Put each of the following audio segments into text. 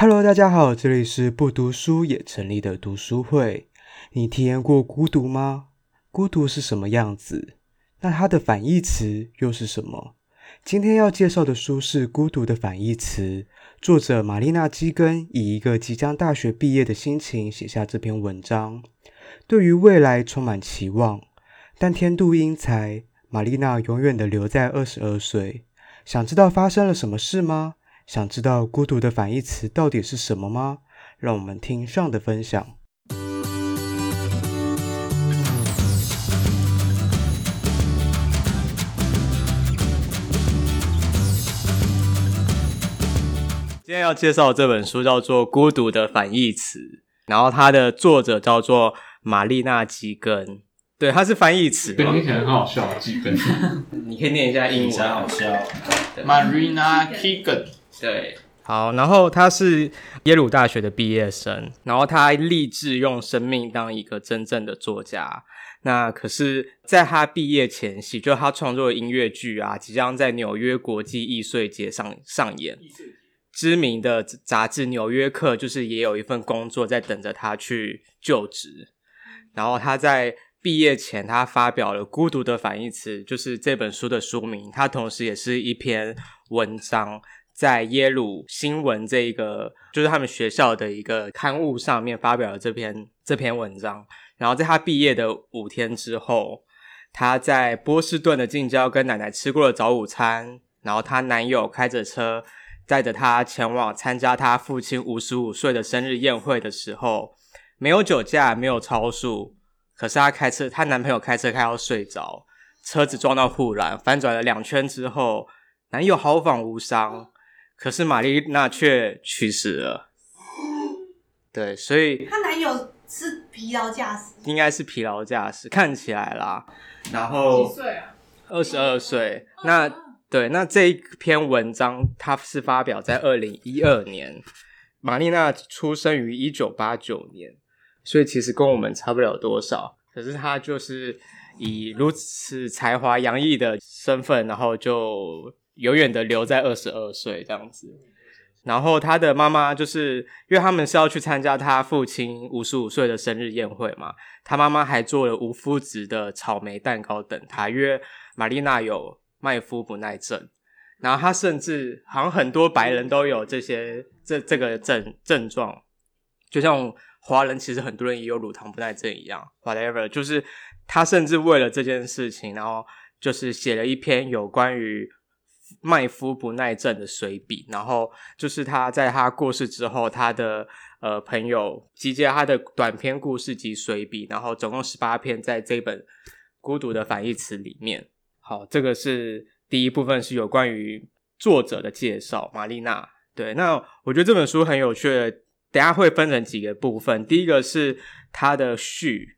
Hello，大家好，这里是不读书也成立的读书会。你体验过孤独吗？孤独是什么样子？那它的反义词又是什么？今天要介绍的书是《孤独的反义词》，作者玛丽娜·基根以一个即将大学毕业的心情写下这篇文章，对于未来充满期望，但天妒英才，玛丽娜永远的留在二十二岁。想知道发生了什么事吗？想知道孤独的反义词到底是什么吗？让我们听上的分享。今天要介绍的这本书叫做《孤独的反义词》，然后它的作者叫做玛丽娜·基根。对，它是翻译词。对，听起来很好笑，基根。你可以念一下英文。好笑。Marina Kagan。对，好，然后他是耶鲁大学的毕业生，然后他立志用生命当一个真正的作家。那可是，在他毕业前夕，就他创作的音乐剧啊，即将在纽约国际艺术节上上演。知名的杂志《纽约客》就是也有一份工作在等着他去就职。然后他在毕业前，他发表了《孤独的反义词》，就是这本书的书名。他同时也是一篇文章。在耶鲁新闻这一个，就是他们学校的一个刊物上面发表了这篇这篇文章。然后在他毕业的五天之后，他在波士顿的近郊跟奶奶吃过了早午餐。然后她男友开着车载着她前往参加他父亲五十五岁的生日宴会的时候，没有酒驾，没有超速，可是她开车，她男朋友开车开到睡着，车子撞到护栏，翻转了两圈之后，男友毫发无伤。可是玛丽娜却去世了，对，所以她男友是疲劳驾驶，应该是疲劳驾驶，看起来啦。然后几岁啊？二十二岁。那对，那这一篇文章它是发表在二零一二年，玛丽娜出生于一九八九年，所以其实跟我们差不了多少。可是她就是以如此才华洋溢的身份，然后就。永远的留在二十二岁这样子，然后他的妈妈就是因为他们是要去参加他父亲五十五岁的生日宴会嘛，他妈妈还做了无麸质的草莓蛋糕等他，因为玛丽娜有麦麸不耐症，然后他甚至好像很多白人都有这些这这个症症状，就像华人其实很多人也有乳糖不耐症一样，whatever，就是他甚至为了这件事情，然后就是写了一篇有关于。麦夫不耐症的随笔，然后就是他在他过世之后，他的呃朋友集结他的短篇故事及随笔，然后总共十八篇，在这本《孤独的反义词》里面。好，这个是第一部分，是有关于作者的介绍，玛丽娜。对，那我觉得这本书很有趣的，等下会分成几个部分。第一个是他的序，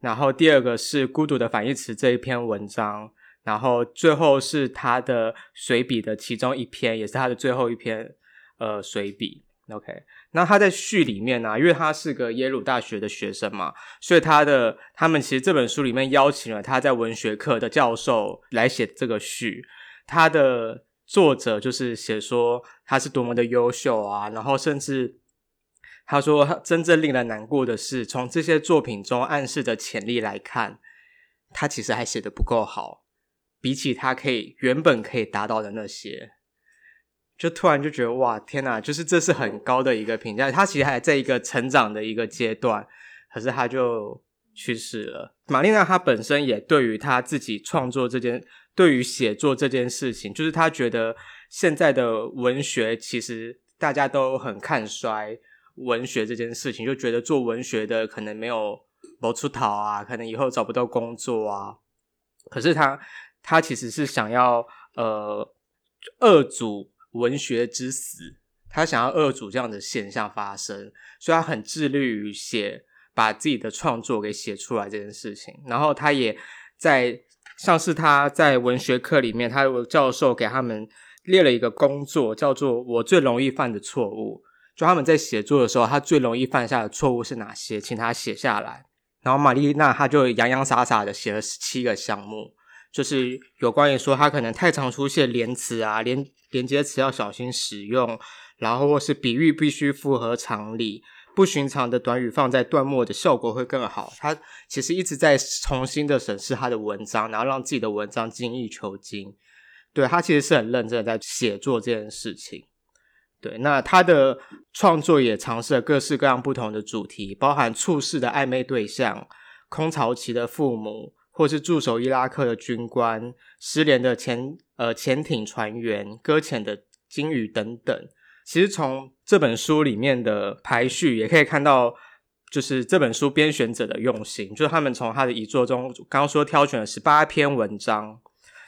然后第二个是《孤独的反义词》这一篇文章。然后最后是他的随笔的其中一篇，也是他的最后一篇，呃，随笔。OK，那他在序里面呢、啊，因为他是个耶鲁大学的学生嘛，所以他的他们其实这本书里面邀请了他在文学课的教授来写这个序。他的作者就是写说他是多么的优秀啊，然后甚至他说他真正令人难过的是，从这些作品中暗示的潜力来看，他其实还写的不够好。比起他可以原本可以达到的那些，就突然就觉得哇天哪，就是这是很高的一个评价。他其实还在一个成长的一个阶段，可是他就去世了。玛丽娜她本身也对于她自己创作这件，对于写作这件事情，就是她觉得现在的文学其实大家都很看衰文学这件事情，就觉得做文学的可能没有谋出头啊，可能以后找不到工作啊。可是他。他其实是想要呃遏阻文学之死，他想要遏阻这样的现象发生，所以他很致力于写，把自己的创作给写出来这件事情。然后他也在像是他在文学课里面，他有教授给他们列了一个工作，叫做“我最容易犯的错误”。就他们在写作的时候，他最容易犯下的错误是哪些？请他写下来。然后玛丽娜她就洋洋洒洒的写了十七个项目。就是有关于说他可能太常出现连词啊，连连接词要小心使用，然后或是比喻必须符合常理，不寻常的短语放在段末的效果会更好。他其实一直在重新的审视他的文章，然后让自己的文章精益求精。对，他其实是很认真的在写作这件事情。对，那他的创作也尝试了各式各样不同的主题，包含处世的暧昧对象、空巢期的父母，或是驻守伊拉克的军官、失联的潜呃潜艇船员、搁浅的鲸鱼等等。其实从这本书里面的排序也可以看到，就是这本书编选者的用心，就是他们从他的遗作中，刚刚说挑选了十八篇文章。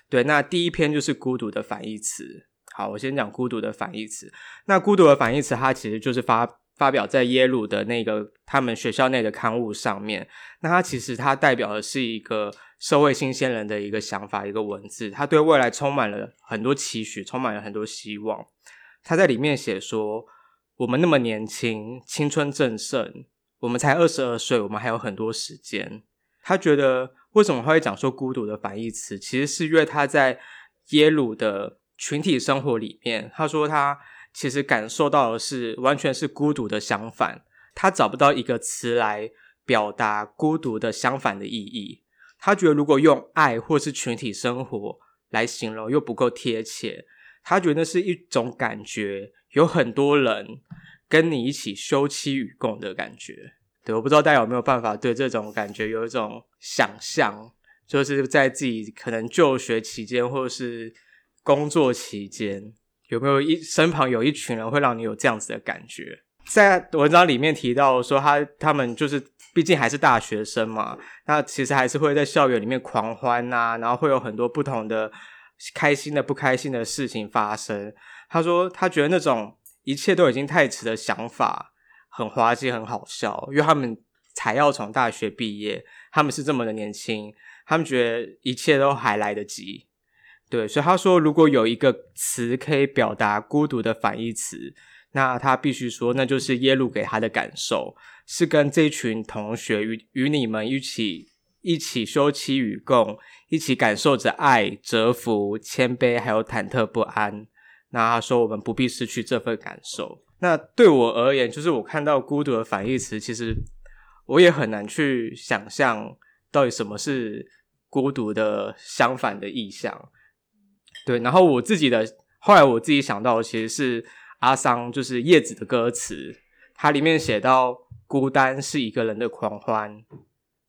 对，那第一篇就是孤独的反义词。好，我先讲孤独的反义词。那孤独的反义词，它其实就是发发表在耶鲁的那个他们学校内的刊物上面。那它其实它代表的是一个社会新鲜人的一个想法，一个文字。他对未来充满了很多期许，充满了很多希望。他在里面写说：“我们那么年轻，青春正盛，我们才二十二岁，我们还有很多时间。”他觉得为什么他会讲说孤独的反义词，其实是因为他在耶鲁的群体生活里面，他说他其实感受到的是完全是孤独的相反，他找不到一个词来表达孤独的相反的意义。他觉得如果用爱或是群体生活来形容，又不够贴切。他觉得是一种感觉，有很多人跟你一起休戚与共的感觉。对，我不知道大家有没有办法对这种感觉有一种想象，就是在自己可能就学期间或是工作期间，有没有一身旁有一群人会让你有这样子的感觉？在文章里面提到说他，他他们就是毕竟还是大学生嘛，那其实还是会在校园里面狂欢啊，然后会有很多不同的。开心的、不开心的事情发生。他说，他觉得那种一切都已经太迟的想法很滑稽、很好笑，因为他们才要从大学毕业，他们是这么的年轻，他们觉得一切都还来得及。对，所以他说，如果有一个词可以表达孤独的反义词，那他必须说，那就是耶鲁给他的感受，是跟这群同学与与你们一起。一起休戚与共，一起感受着爱、折服、谦卑，还有忐忑不安。那他说，我们不必失去这份感受。那对我而言，就是我看到孤独的反义词，其实我也很难去想象到底什么是孤独的相反的意象。对，然后我自己的后来我自己想到的，其实是阿桑就是叶子的歌词，它里面写到孤单是一个人的狂欢。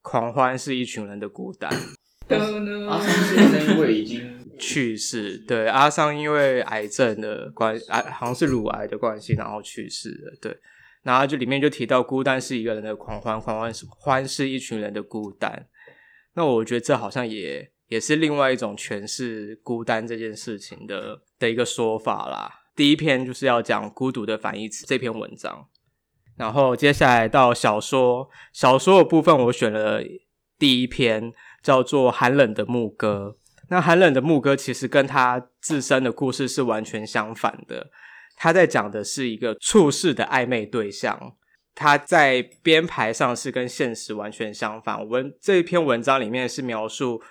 狂欢是一群人的孤单。阿桑先生因为已经 去世，对，阿桑因为癌症的关系，癌好像是乳癌的关系，然后去世了。对，然后就里面就提到孤单是一个人的狂欢，狂欢是欢是一群人的孤单。那我觉得这好像也也是另外一种诠释孤单这件事情的的一个说法啦。第一篇就是要讲孤独的反义词这篇文章。然后接下来到小说，小说的部分我选了第一篇，叫做《寒冷的牧歌》。那《寒冷的牧歌》其实跟他自身的故事是完全相反的。他在讲的是一个处世的暧昧对象，他在编排上是跟现实完全相反。文这一篇文章里面是描述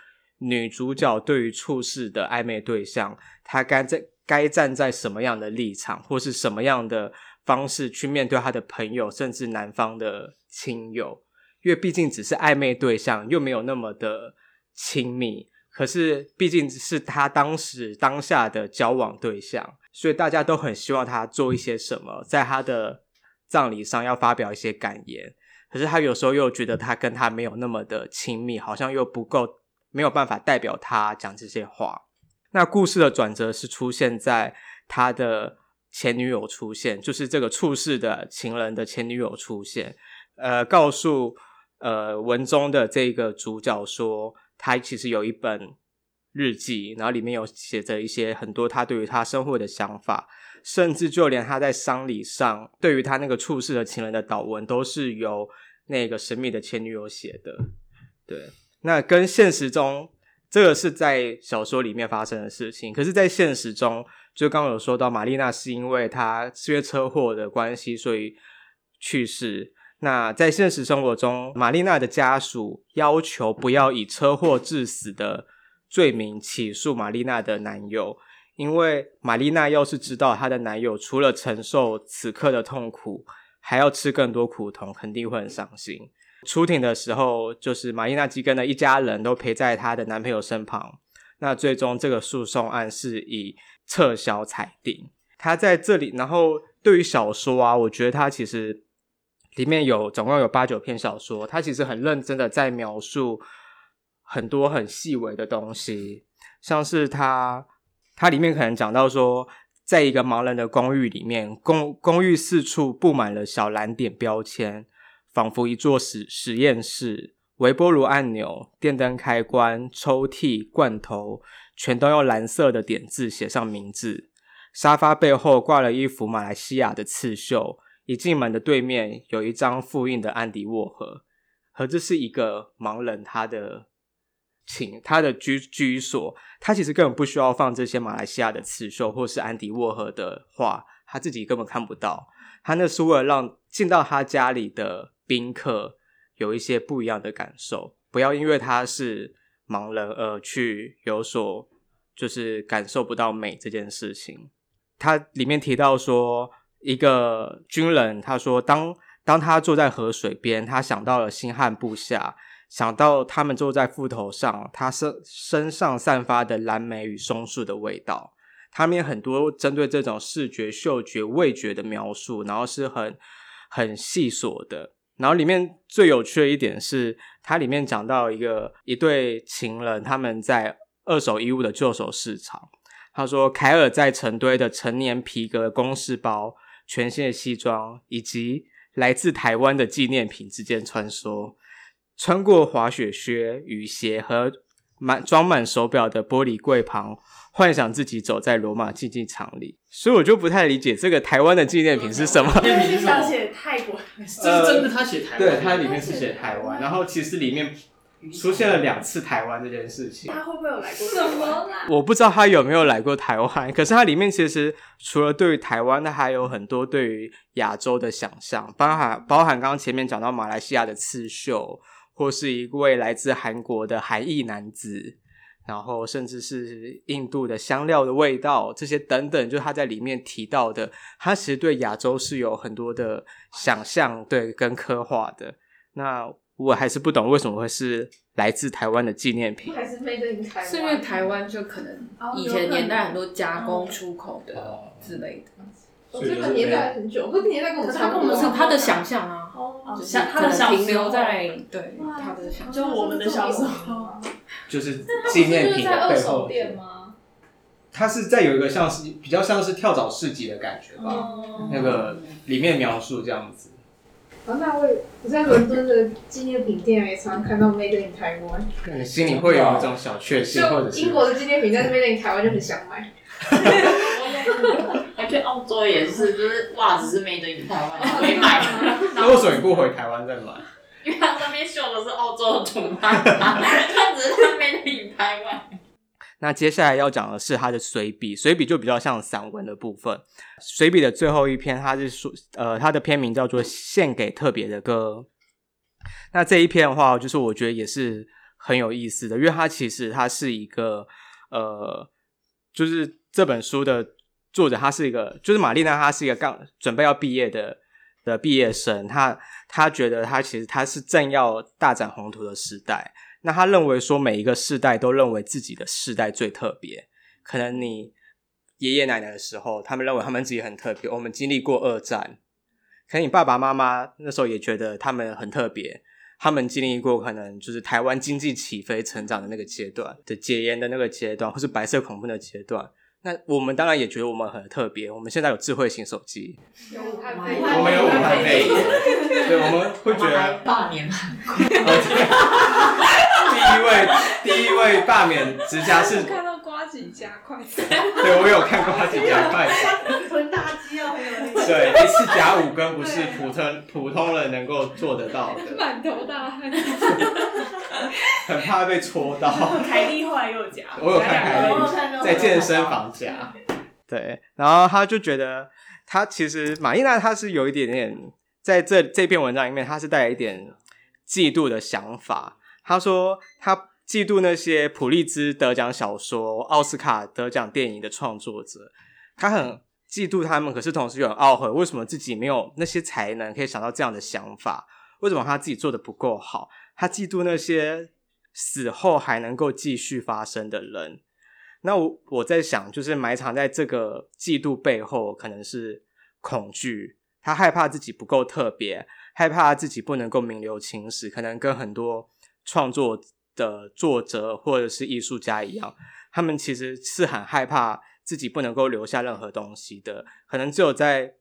女主角对于处事的暧昧对象，她该在该站在什么样的立场，或是什么样的。方式去面对她的朋友，甚至男方的亲友，因为毕竟只是暧昧对象，又没有那么的亲密。可是毕竟是他当时当下的交往对象，所以大家都很希望他做一些什么，在他的葬礼上要发表一些感言。可是他有时候又觉得他跟他没有那么的亲密，好像又不够，没有办法代表他讲这些话。那故事的转折是出现在他的。前女友出现，就是这个处世的情人的前女友出现，呃，告诉呃文中的这个主角说，他其实有一本日记，然后里面有写着一些很多他对于他生活的想法，甚至就连他在丧礼上对于他那个处世的情人的祷文，都是由那个神秘的前女友写的。对，那跟现实中这个是在小说里面发生的事情，可是，在现实中。就刚刚有说到，玛丽娜是因为她是因为车祸的关系，所以去世。那在现实生活中，玛丽娜的家属要求不要以车祸致死的罪名起诉玛丽娜的男友，因为玛丽娜要是知道她的男友除了承受此刻的痛苦，还要吃更多苦头，肯定会很伤心。出庭的时候，就是玛丽娜基根的一家人都陪在她的男朋友身旁。那最终这个诉讼案是以撤销裁定。他在这里，然后对于小说啊，我觉得他其实里面有总共有八九篇小说，他其实很认真的在描述很多很细微的东西，像是他他里面可能讲到说，在一个盲人的公寓里面，公公寓四处布满了小蓝点标签。仿佛一座实实验室，微波炉按钮、电灯开关、抽屉、罐头，全都用蓝色的点字写上名字。沙发背后挂了一幅马来西亚的刺绣，一进门的对面有一张复印的安迪沃荷，和这是一个盲人他的寝他的居居所，他其实根本不需要放这些马来西亚的刺绣或是安迪沃荷的画，他自己根本看不到。他那是为了让进到他家里的。宾客有一些不一样的感受，不要因为他是盲人而去有所就是感受不到美这件事情。他里面提到说，一个军人他说，当当他坐在河水边，他想到了辛汉部下，想到他们坐在斧头上，他身身上散发的蓝莓与松树的味道。他们有很多针对这种视觉、嗅觉、味觉的描述，然后是很很细琐的。然后里面最有趣的一点是，它里面讲到一个一对情人，他们在二手衣物的旧手市场。他说，凯尔在成堆的成年皮革公事包、全新的西装以及来自台湾的纪念品之间穿梭，穿过滑雪靴、雨鞋和满装满手表的玻璃柜旁。幻想自己走在罗马竞技场里，所以我就不太理解这个台湾的纪念品是什么。纪念品是写泰国，这是真的，他写台湾，对，它里面是写台湾，然后其实里面出现了两次台湾这件事情。他会不会有来过台湾？什么啦？我不知道他有没有来过台湾，可是它里面其实除了对于台湾，它还有很多对于亚洲的想象，包含包含刚刚前面讲到马来西亚的刺绣，或是一位来自韩国的韩裔男子。然后，甚至是印度的香料的味道，这些等等，就是他在里面提到的，他其实对亚洲是有很多的想象，对，跟刻画的。那我还是不懂为什么会是来自台湾的纪念品，还是 made in 台湾？是因为台湾就可能以前年代很多加工出口的之类的。我这个年代很久，这个年代跟我们差不多。是他的想象啊，哦，就是他的停留在对他的想象，就我们的小时候。就是纪念品的背后，它是在有一个像是比较像是跳蚤市集的感觉吧，嗯、那个里面描述这样子。啊，那我我在伦敦的纪念品店也常常看到 Made in 台湾，你心里会有一种小确幸，或者是英国的纪念品在 Made in 台湾就很想买。而且澳洲也是，就是袜子是 Made in 台湾，可以买。那为什么你不回台湾再买？因为它上面绣的是澳洲的图案，它只是。那接下来要讲的是他的随笔，随笔就比较像散文的部分。随笔的最后一篇，他是说，呃，他的篇名叫做《献给特别的歌》。那这一篇的话，就是我觉得也是很有意思的，因为它其实它是一个，呃，就是这本书的作者，他是一个，就是玛丽娜，她是一个刚准备要毕业的。的毕业生，他他觉得他其实他是正要大展宏图的时代。那他认为说，每一个世代都认为自己的世代最特别。可能你爷爷奶奶的时候，他们认为他们自己很特别。我们经历过二战，可能你爸爸妈妈那时候也觉得他们很特别。他们经历过可能就是台湾经济起飞成长的那个阶段的解严的那个阶段，或是白色恐怖的阶段。那我们当然也觉得我们很特别。我们现在有智慧型手机，有武汉肺炎，我们有武汉肺炎，对，我们会觉得罢免第一位，第一位罢免直辖市。看到瓜子加快对，我有看瓜子加快囤大机哦，对，一次夹五根不是普通普通人能够做得到的，满头大汗。很怕被戳到。凯莉后来又夹，我有看凯莉在健身房夹。对，然后他就觉得，他其实马伊娜她是有一点点在这这篇文章里面，他是带有一点嫉妒的想法。他说他嫉妒那些普利兹得奖小说、奥斯卡得奖电影的创作者，他很嫉妒他们，可是同时又很懊悔，为什么自己没有那些才能可以想到这样的想法？为什么他自己做的不够好？他嫉妒那些死后还能够继续发生的人。那我我在想，就是埋藏在这个嫉妒背后，可能是恐惧。他害怕自己不够特别，害怕自己不能够名留青史，可能跟很多创作的作者或者是艺术家一样，他们其实是很害怕自己不能够留下任何东西的。可能只有在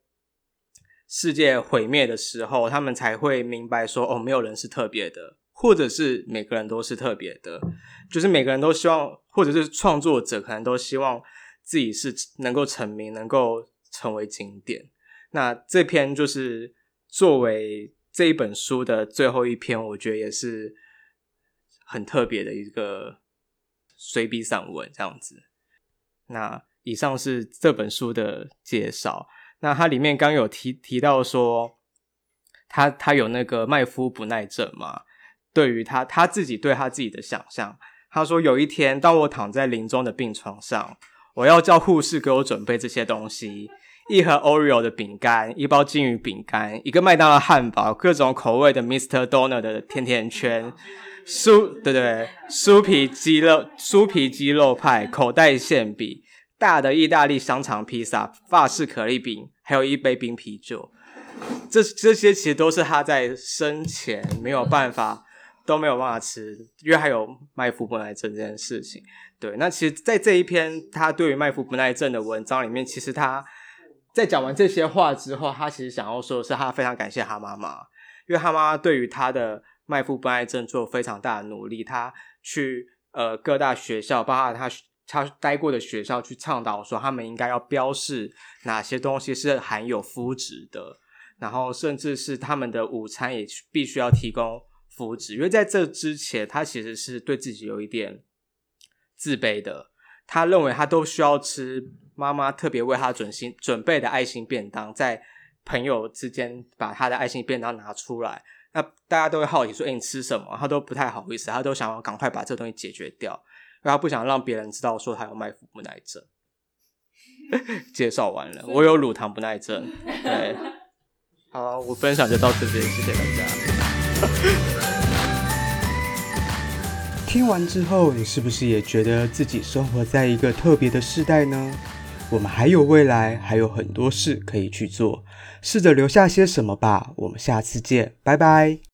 世界毁灭的时候，他们才会明白说：“哦，没有人是特别的，或者是每个人都是特别的。”就是每个人都希望，或者是创作者可能都希望自己是能够成名，能够成为经典。那这篇就是作为这一本书的最后一篇，我觉得也是很特别的一个随笔散文这样子。那以上是这本书的介绍。那它里面刚有提提到说，他他有那个麦夫不耐症嘛？对于他他自己对他自己的想象，他说有一天当我躺在临终的病床上，我要叫护士给我准备这些东西。一盒 Oreo 的饼干，一包金鱼饼干，一个麦当劳汉堡，各种口味的 Mr. Donut 的甜甜圈，酥对对，酥皮鸡肉酥皮鸡肉派，口袋馅饼，大的意大利香肠披萨，法式可丽饼，还有一杯冰啤酒。这这些其实都是他在生前没有办法都没有办法吃，因为还有麦麸不耐症这件事情。对，那其实，在这一篇他对于麦麸不耐症的文章里面，其实他。在讲完这些话之后，他其实想要说的是，他非常感谢他妈妈，因为他妈妈对于他的麦夫不爱症做非常大的努力。他去呃各大学校，包括他他待过的学校，去倡导说他们应该要标示哪些东西是含有麸质的，然后甚至是他们的午餐也必须要提供麸质，因为在这之前，他其实是对自己有一点自卑的。他认为他都需要吃妈妈特别为他准心准备的爱心便当，在朋友之间把他的爱心便当拿出来，那大家都会好奇说：“哎，你吃什么？”他都不太好意思，他都想要赶快把这个东西解决掉，因为他不想让别人知道说他有麦麸不耐症。介绍完了，我有乳糖不耐症。对，好，我分享就到这边，谢谢大家。听完之后，你是不是也觉得自己生活在一个特别的时代呢？我们还有未来，还有很多事可以去做，试着留下些什么吧。我们下次见，拜拜。